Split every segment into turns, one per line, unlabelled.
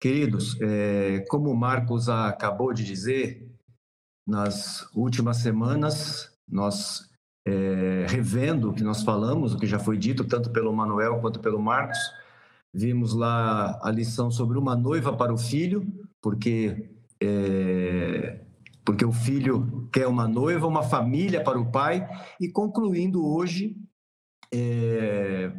Queridos, é, como o Marcos acabou de dizer, nas últimas semanas, nós, é, revendo o que nós falamos, o que já foi dito, tanto pelo Manuel quanto pelo Marcos, vimos lá a lição sobre uma noiva para o filho, porque, é, porque o filho quer uma noiva, uma família para o pai, e concluindo hoje é,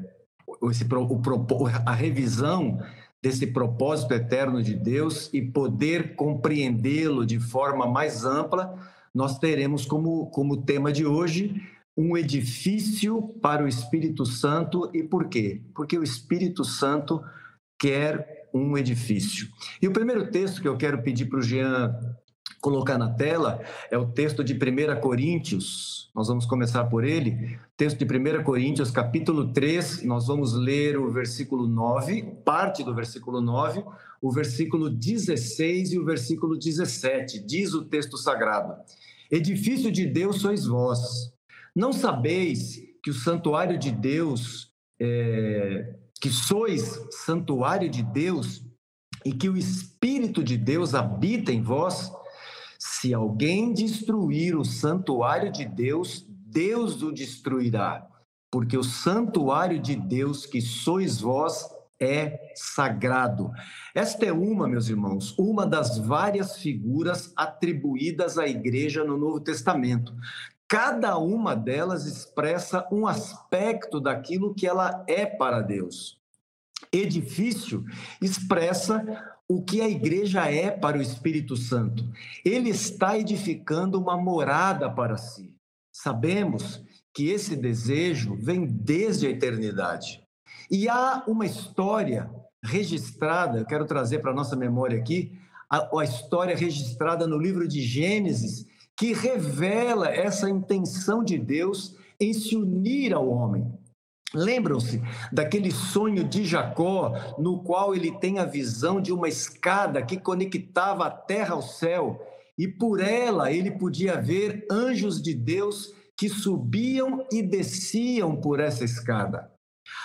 esse, o, a revisão desse propósito eterno de Deus e poder compreendê-lo de forma mais ampla, nós teremos como, como tema de hoje um edifício para o Espírito Santo. E por quê? Porque o Espírito Santo quer um edifício. E o primeiro texto que eu quero pedir para o Jean colocar na tela é o texto de 1 Coríntios. Nós vamos começar por ele. Texto de 1 Coríntios, capítulo 3. Nós vamos ler o versículo 9, parte do versículo 9, o versículo 16 e o versículo 17. Diz o texto sagrado: Edifício de Deus sois vós. Não sabeis que o santuário de Deus, é, que sois santuário de Deus e que o Espírito de Deus habita em vós? Se alguém destruir o santuário de Deus, Deus o destruirá, porque o santuário de Deus que sois vós é sagrado. Esta é uma, meus irmãos, uma das várias figuras atribuídas à igreja no Novo Testamento. Cada uma delas expressa um aspecto daquilo que ela é para Deus. Edifício expressa o que a igreja é para o Espírito Santo. Ele está edificando uma morada para si. Sabemos que esse desejo vem desde a eternidade. E há uma história registrada, eu quero trazer para a nossa memória aqui, a, a história registrada no livro de Gênesis, que revela essa intenção de Deus em se unir ao homem. Lembram-se daquele sonho de Jacó, no qual ele tem a visão de uma escada que conectava a terra ao céu, e por ela ele podia ver anjos de Deus que subiam e desciam por essa escada.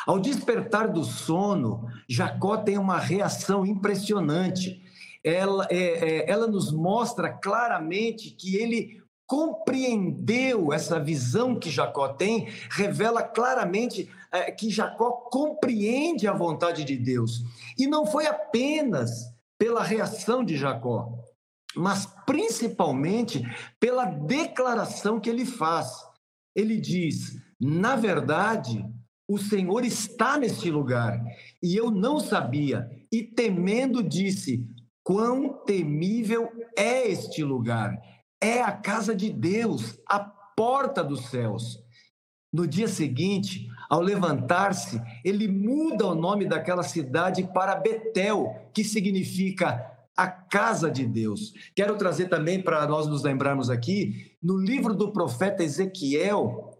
Ao despertar do sono, Jacó tem uma reação impressionante. Ela, é, é, ela nos mostra claramente que ele compreendeu essa visão que Jacó tem, revela claramente é, que Jacó compreende a vontade de Deus. E não foi apenas pela reação de Jacó, mas principalmente pela declaração que ele faz. Ele diz: na verdade, o Senhor está neste lugar, e eu não sabia, e temendo disse: quão temível é este lugar é a casa de Deus, a porta dos céus. No dia seguinte, ao levantar-se, ele muda o nome daquela cidade para Betel, que significa a casa de Deus. Quero trazer também para nós nos lembrarmos aqui, no livro do profeta Ezequiel,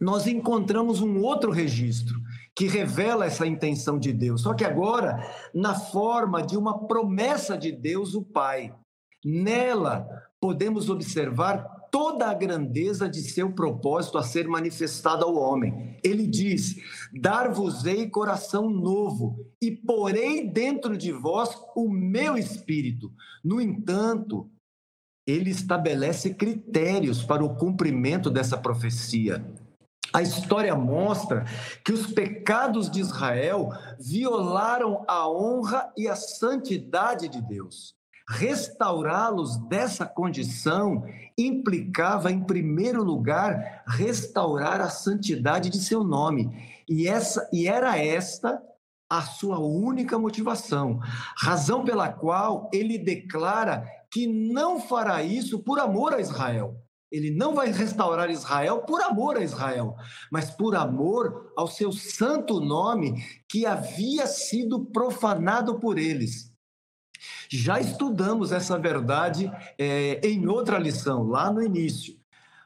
nós encontramos um outro registro que revela essa intenção de Deus, só que agora na forma de uma promessa de Deus, o Pai. Nela, podemos observar toda a grandeza de seu propósito a ser manifestado ao homem. Ele diz: Dar-vos-ei coração novo, e porei dentro de vós o meu espírito. No entanto, ele estabelece critérios para o cumprimento dessa profecia. A história mostra que os pecados de Israel violaram a honra e a santidade de Deus. Restaurá-los dessa condição implicava, em primeiro lugar, restaurar a santidade de seu nome. E, essa, e era esta a sua única motivação, razão pela qual ele declara que não fará isso por amor a Israel. Ele não vai restaurar Israel por amor a Israel, mas por amor ao seu santo nome que havia sido profanado por eles. Já estudamos essa verdade é, em outra lição, lá no início.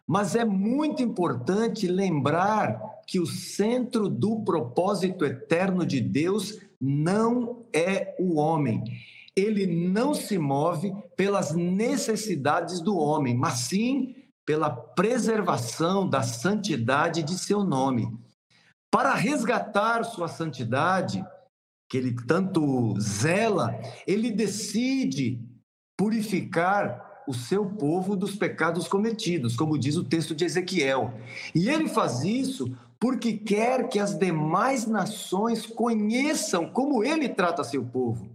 Mas é muito importante lembrar que o centro do propósito eterno de Deus não é o homem. Ele não se move pelas necessidades do homem, mas sim pela preservação da santidade de seu nome. Para resgatar sua santidade, que ele tanto zela, ele decide purificar o seu povo dos pecados cometidos, como diz o texto de Ezequiel. E ele faz isso porque quer que as demais nações conheçam como ele trata seu povo.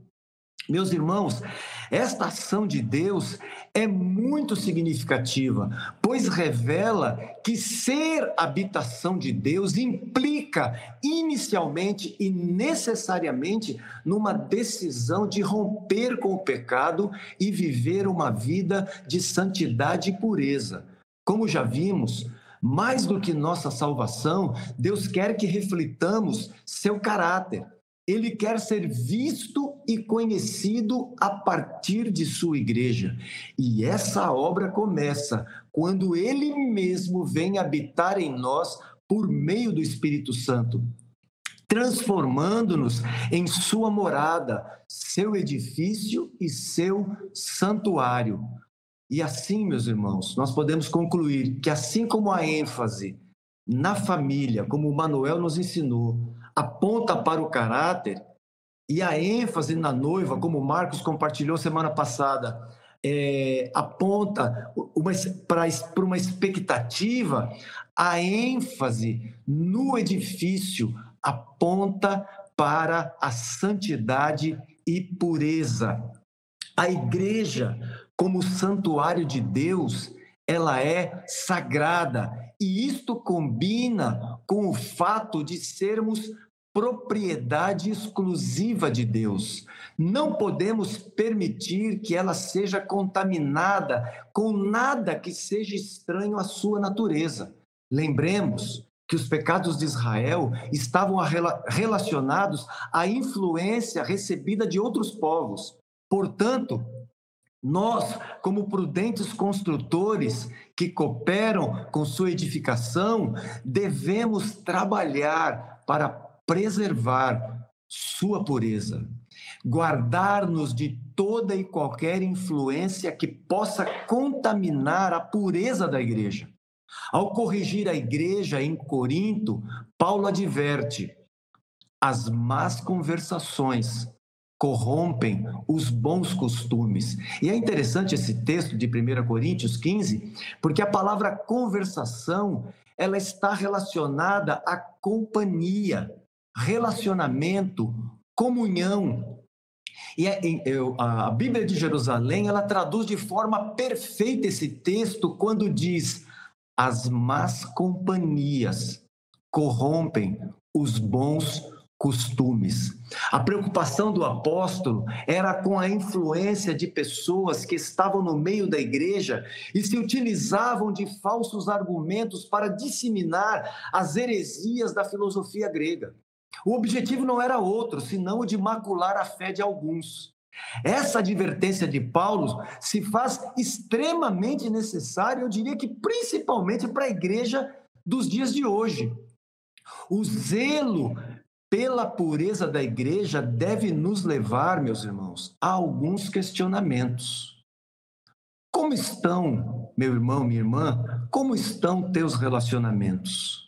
Meus irmãos, esta ação de Deus é muito significativa, pois revela que ser habitação de Deus implica inicialmente e necessariamente numa decisão de romper com o pecado e viver uma vida de santidade e pureza. Como já vimos, mais do que nossa salvação, Deus quer que reflitamos seu caráter ele quer ser visto e conhecido a partir de sua igreja. E essa obra começa quando ele mesmo vem habitar em nós por meio do Espírito Santo, transformando-nos em sua morada, seu edifício e seu santuário. E assim, meus irmãos, nós podemos concluir que assim como a ênfase na família, como o Manuel nos ensinou, aponta para o caráter e a ênfase na noiva, como o Marcos compartilhou semana passada, é, aponta para uma expectativa, a ênfase no edifício aponta para a santidade e pureza. A igreja, como santuário de Deus, ela é sagrada e isto combina com o fato de sermos propriedade exclusiva de Deus. Não podemos permitir que ela seja contaminada com nada que seja estranho à sua natureza. Lembremos que os pecados de Israel estavam relacionados à influência recebida de outros povos. Portanto, nós, como prudentes construtores que cooperam com sua edificação, devemos trabalhar para preservar sua pureza, guardar-nos de toda e qualquer influência que possa contaminar a pureza da igreja. Ao corrigir a igreja em Corinto, Paulo adverte: as más conversações corrompem os bons costumes. E é interessante esse texto de 1 Coríntios 15, porque a palavra conversação, ela está relacionada à companhia, relacionamento, comunhão. E é, a Bíblia de Jerusalém, ela traduz de forma perfeita esse texto quando diz: as más companhias corrompem os bons costumes. A preocupação do apóstolo era com a influência de pessoas que estavam no meio da igreja e se utilizavam de falsos argumentos para disseminar as heresias da filosofia grega. O objetivo não era outro, senão o de macular a fé de alguns. Essa advertência de Paulo se faz extremamente necessária, eu diria que principalmente para a igreja dos dias de hoje. O zelo pela pureza da igreja deve nos levar, meus irmãos, a alguns questionamentos. Como estão, meu irmão, minha irmã, como estão teus relacionamentos?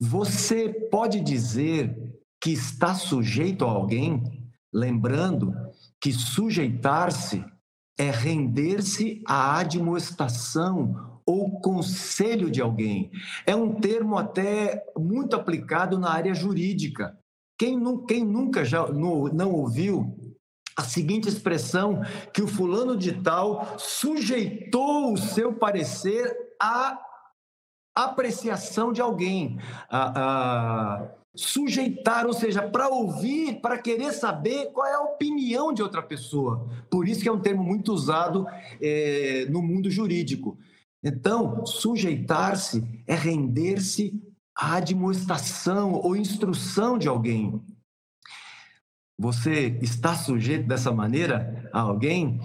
Você pode dizer que está sujeito a alguém, lembrando que sujeitar-se é render-se à admoestação ou conselho de alguém. É um termo até muito aplicado na área jurídica. Quem, quem nunca já não, não ouviu a seguinte expressão que o fulano de tal sujeitou o seu parecer à apreciação de alguém, a, a sujeitar, ou seja, para ouvir, para querer saber qual é a opinião de outra pessoa. Por isso que é um termo muito usado é, no mundo jurídico. Então, sujeitar-se é render-se à admoestação ou instrução de alguém. Você está sujeito dessa maneira a alguém?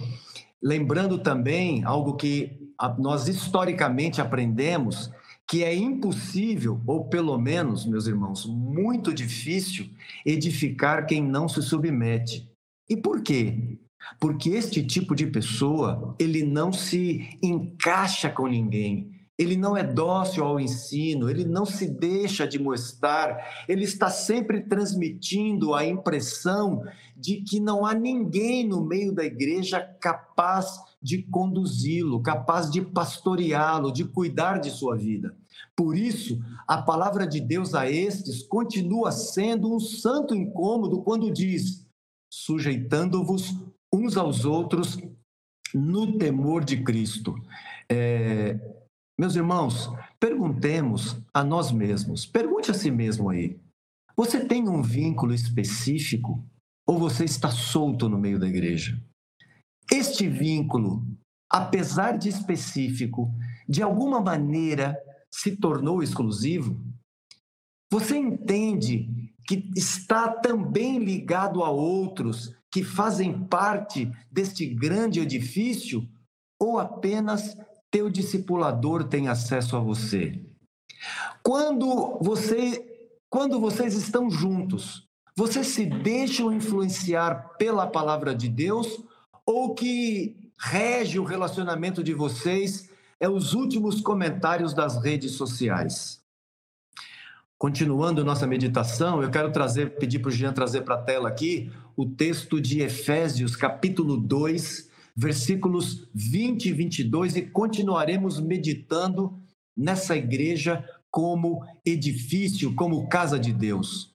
Lembrando também algo que nós historicamente aprendemos que é impossível, ou pelo menos, meus irmãos, muito difícil edificar quem não se submete. E por quê? Porque este tipo de pessoa, ele não se encaixa com ninguém, ele não é dócil ao ensino, ele não se deixa de mostrar, ele está sempre transmitindo a impressão de que não há ninguém no meio da igreja capaz de conduzi-lo, capaz de pastoreá-lo, de cuidar de sua vida. Por isso, a palavra de Deus a estes continua sendo um santo incômodo quando diz: sujeitando-vos uns aos outros no temor de Cristo. É, meus irmãos, perguntemos a nós mesmos, pergunte a si mesmo aí: você tem um vínculo específico ou você está solto no meio da igreja? Este vínculo, apesar de específico, de alguma maneira se tornou exclusivo? Você entende que está também ligado a outros que fazem parte deste grande edifício ou apenas teu discipulador tem acesso a você? Quando você quando vocês estão juntos, vocês se deixam influenciar pela palavra de Deus ou que rege o relacionamento de vocês é os últimos comentários das redes sociais. Continuando nossa meditação, eu quero trazer, pedir para o Jean trazer para a tela aqui o texto de Efésios, capítulo 2, versículos 20 e 22, e continuaremos meditando nessa igreja como edifício, como casa de Deus.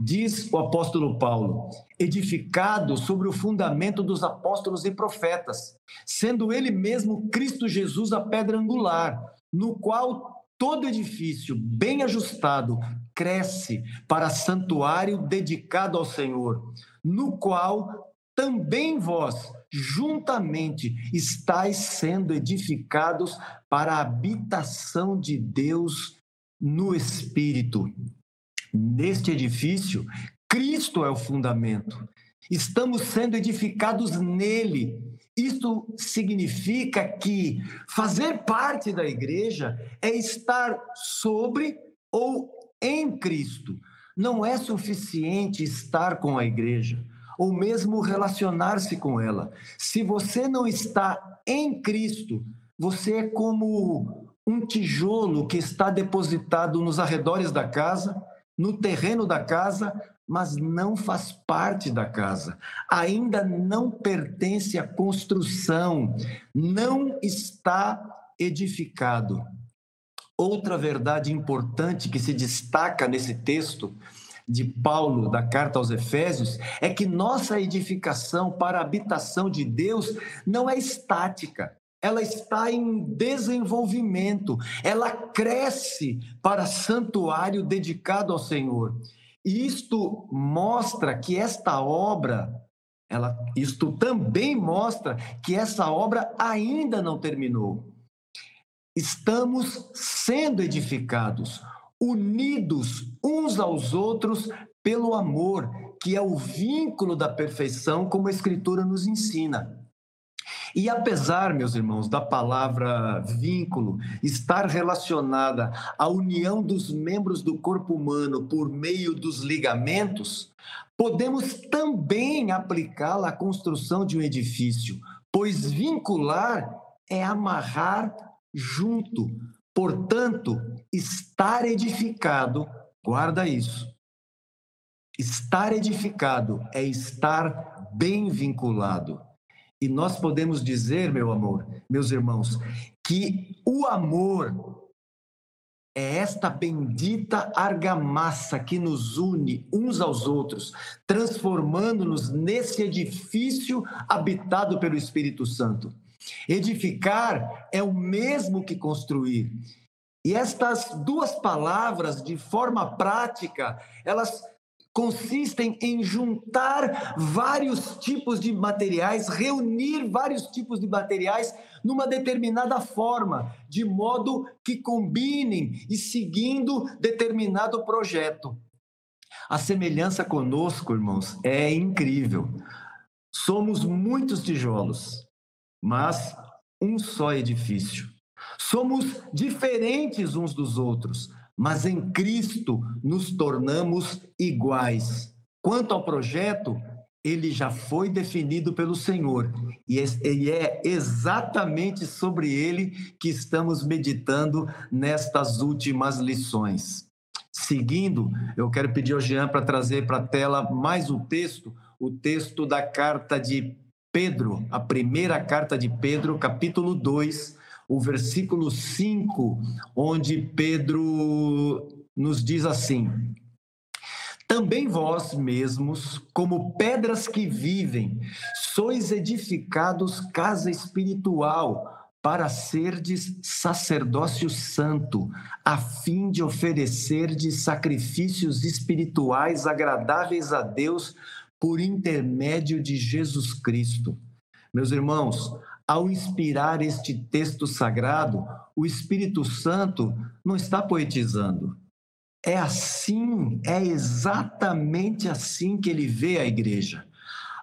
Diz o apóstolo Paulo, edificado sobre o fundamento dos apóstolos e profetas, sendo ele mesmo Cristo Jesus a pedra angular, no qual todo edifício bem ajustado cresce para santuário dedicado ao Senhor, no qual também vós juntamente estáis sendo edificados para a habitação de Deus no Espírito. Neste edifício, Cristo é o fundamento. Estamos sendo edificados nele. Isto significa que fazer parte da igreja é estar sobre ou em Cristo. Não é suficiente estar com a igreja ou mesmo relacionar-se com ela. Se você não está em Cristo, você é como um tijolo que está depositado nos arredores da casa no terreno da casa, mas não faz parte da casa. Ainda não pertence à construção, não está edificado. Outra verdade importante que se destaca nesse texto de Paulo, da carta aos Efésios, é que nossa edificação para a habitação de Deus não é estática ela está em desenvolvimento, ela cresce para santuário dedicado ao Senhor. E isto mostra que esta obra, ela, isto também mostra que essa obra ainda não terminou. Estamos sendo edificados, unidos uns aos outros pelo amor, que é o vínculo da perfeição, como a Escritura nos ensina. E apesar, meus irmãos, da palavra vínculo estar relacionada à união dos membros do corpo humano por meio dos ligamentos, podemos também aplicá-la à construção de um edifício, pois vincular é amarrar junto. Portanto, estar edificado, guarda isso. Estar edificado é estar bem vinculado. E nós podemos dizer, meu amor, meus irmãos, que o amor é esta bendita argamassa que nos une uns aos outros, transformando-nos nesse edifício habitado pelo Espírito Santo. Edificar é o mesmo que construir. E estas duas palavras, de forma prática, elas consistem em juntar vários tipos de materiais, reunir vários tipos de materiais numa determinada forma, de modo que combinem e seguindo determinado projeto. A semelhança conosco, irmãos, é incrível. Somos muitos tijolos, mas um só edifício. Somos diferentes uns dos outros, mas em Cristo nos tornamos iguais. Quanto ao projeto, ele já foi definido pelo Senhor e é exatamente sobre ele que estamos meditando nestas últimas lições. Seguindo, eu quero pedir ao Jean para trazer para a tela mais um texto, o texto da carta de Pedro, a primeira carta de Pedro, capítulo 2, o versículo 5, onde Pedro nos diz assim: também vós mesmos, como pedras que vivem, sois edificados casa espiritual, para serdes sacerdócio santo, a fim de oferecerdes sacrifícios espirituais agradáveis a Deus por intermédio de Jesus Cristo. Meus irmãos, ao inspirar este texto sagrado, o Espírito Santo não está poetizando é assim, é exatamente assim que ele vê a igreja.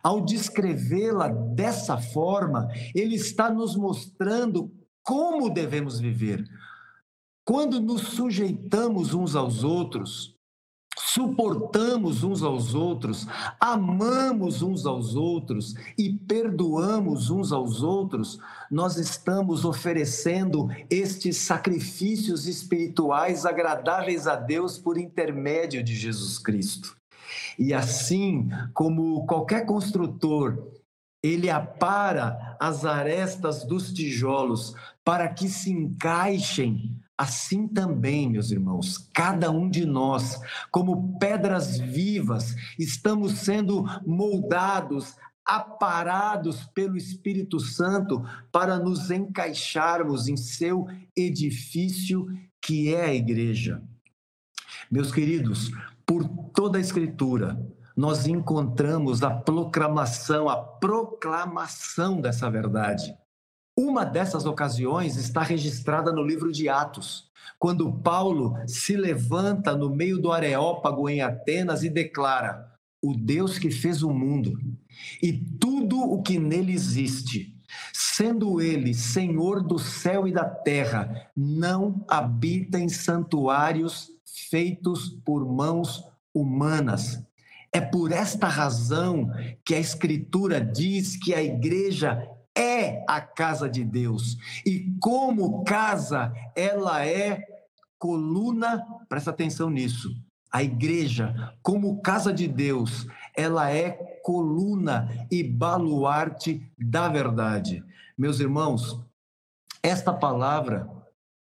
Ao descrevê-la dessa forma, ele está nos mostrando como devemos viver. Quando nos sujeitamos uns aos outros, suportamos uns aos outros, amamos uns aos outros e perdoamos uns aos outros, nós estamos oferecendo estes sacrifícios espirituais agradáveis a Deus por intermédio de Jesus Cristo. E assim como qualquer construtor, ele apara as arestas dos tijolos para que se encaixem Assim também, meus irmãos, cada um de nós, como pedras vivas, estamos sendo moldados, aparados pelo Espírito Santo para nos encaixarmos em seu edifício que é a igreja. Meus queridos, por toda a Escritura, nós encontramos a proclamação, a proclamação dessa verdade. Uma dessas ocasiões está registrada no livro de Atos, quando Paulo se levanta no meio do Areópago em Atenas e declara: O Deus que fez o mundo e tudo o que nele existe, sendo ele Senhor do céu e da terra, não habita em santuários feitos por mãos humanas. É por esta razão que a Escritura diz que a igreja é a casa de Deus. E como casa, ela é coluna, presta atenção nisso. A igreja, como casa de Deus, ela é coluna e baluarte da verdade. Meus irmãos, esta palavra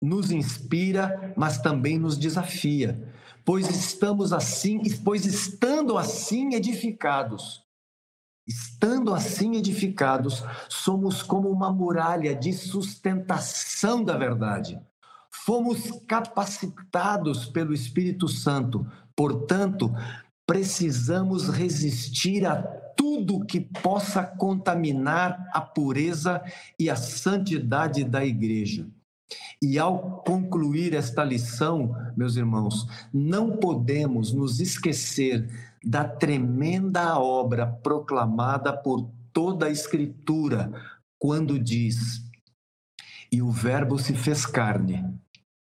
nos inspira, mas também nos desafia, pois estamos assim, pois estando assim edificados, Estando assim edificados, somos como uma muralha de sustentação da verdade. Fomos capacitados pelo Espírito Santo, portanto, precisamos resistir a tudo que possa contaminar a pureza e a santidade da igreja. E ao concluir esta lição, meus irmãos, não podemos nos esquecer da tremenda obra proclamada por toda a Escritura, quando diz: E o Verbo se fez carne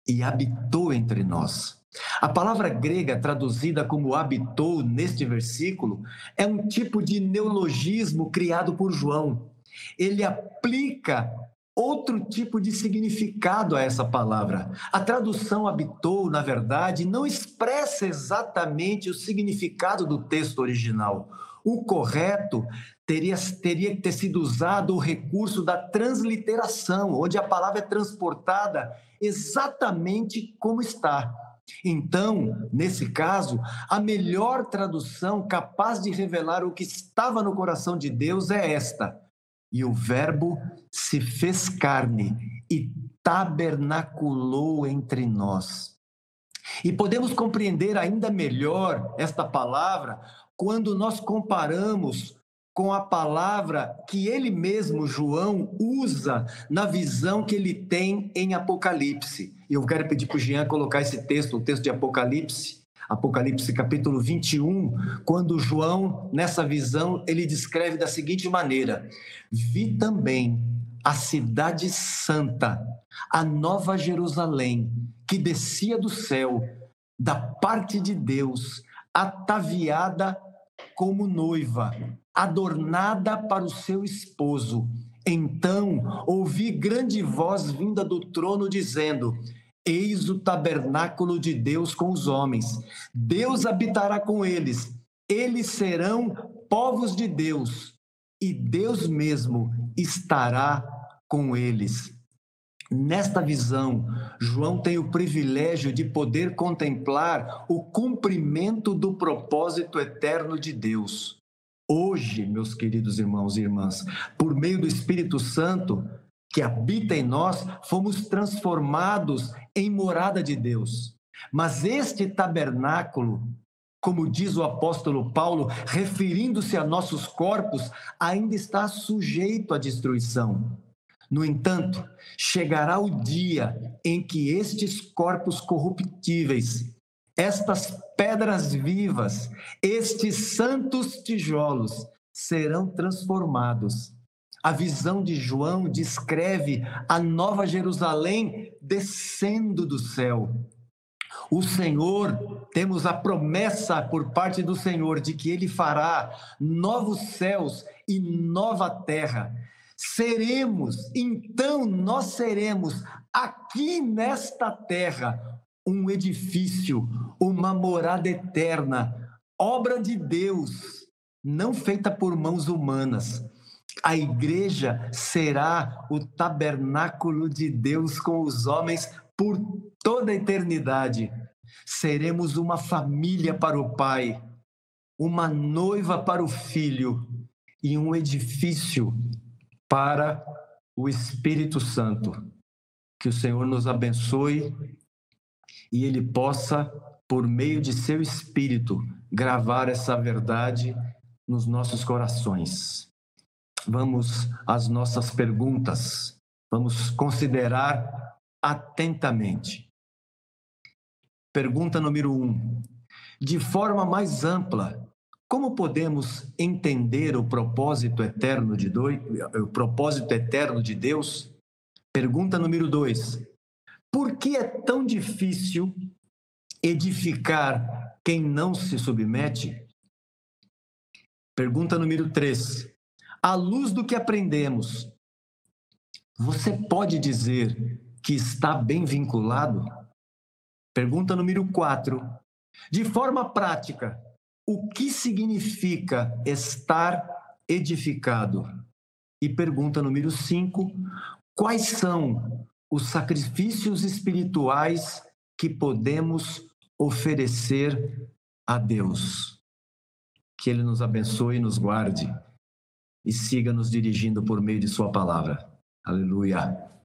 e habitou entre nós. A palavra grega traduzida como habitou neste versículo é um tipo de neologismo criado por João. Ele aplica outro tipo de significado a essa palavra. A tradução habitou, na verdade, não expressa exatamente o significado do texto original. O correto teria, teria que ter sido usado o recurso da transliteração, onde a palavra é transportada exatamente como está. Então, nesse caso, a melhor tradução capaz de revelar o que estava no coração de Deus é esta: e o Verbo se fez carne e tabernaculou entre nós. E podemos compreender ainda melhor esta palavra quando nós comparamos com a palavra que ele mesmo, João, usa na visão que ele tem em Apocalipse. E eu quero pedir para o Jean colocar esse texto, o texto de Apocalipse, Apocalipse capítulo 21, quando João, nessa visão, ele descreve da seguinte maneira: Vi também a cidade santa, a nova Jerusalém, que descia do céu, da parte de Deus, ataviada como noiva, adornada para o seu esposo. Então ouvi grande voz vinda do trono dizendo: Eis o tabernáculo de Deus com os homens. Deus habitará com eles. Eles serão povos de Deus, e Deus mesmo estará com eles. Nesta visão, João tem o privilégio de poder contemplar o cumprimento do propósito eterno de Deus. Hoje, meus queridos irmãos e irmãs, por meio do Espírito Santo que habita em nós, fomos transformados em morada de Deus. Mas este tabernáculo, como diz o apóstolo Paulo, referindo-se a nossos corpos, ainda está sujeito à destruição. No entanto, chegará o dia em que estes corpos corruptíveis, estas pedras vivas, estes santos tijolos serão transformados. A visão de João descreve a nova Jerusalém descendo do céu. O Senhor, temos a promessa por parte do Senhor de que ele fará novos céus e nova terra seremos, então nós seremos aqui nesta terra um edifício, uma morada eterna, obra de Deus, não feita por mãos humanas. A igreja será o tabernáculo de Deus com os homens por toda a eternidade. Seremos uma família para o Pai, uma noiva para o Filho e um edifício para o Espírito Santo. Que o Senhor nos abençoe e Ele possa, por meio de seu Espírito, gravar essa verdade nos nossos corações. Vamos às nossas perguntas, vamos considerar atentamente. Pergunta número um: de forma mais ampla, como podemos entender o propósito eterno de o propósito eterno de Deus? Pergunta número dois: Por que é tão difícil edificar quem não se submete? Pergunta número três: À luz do que aprendemos, você pode dizer que está bem vinculado? Pergunta número quatro: De forma prática, o que significa estar edificado? E pergunta número 5: quais são os sacrifícios espirituais que podemos oferecer a Deus? Que Ele nos abençoe e nos guarde e siga nos dirigindo por meio de Sua palavra. Aleluia.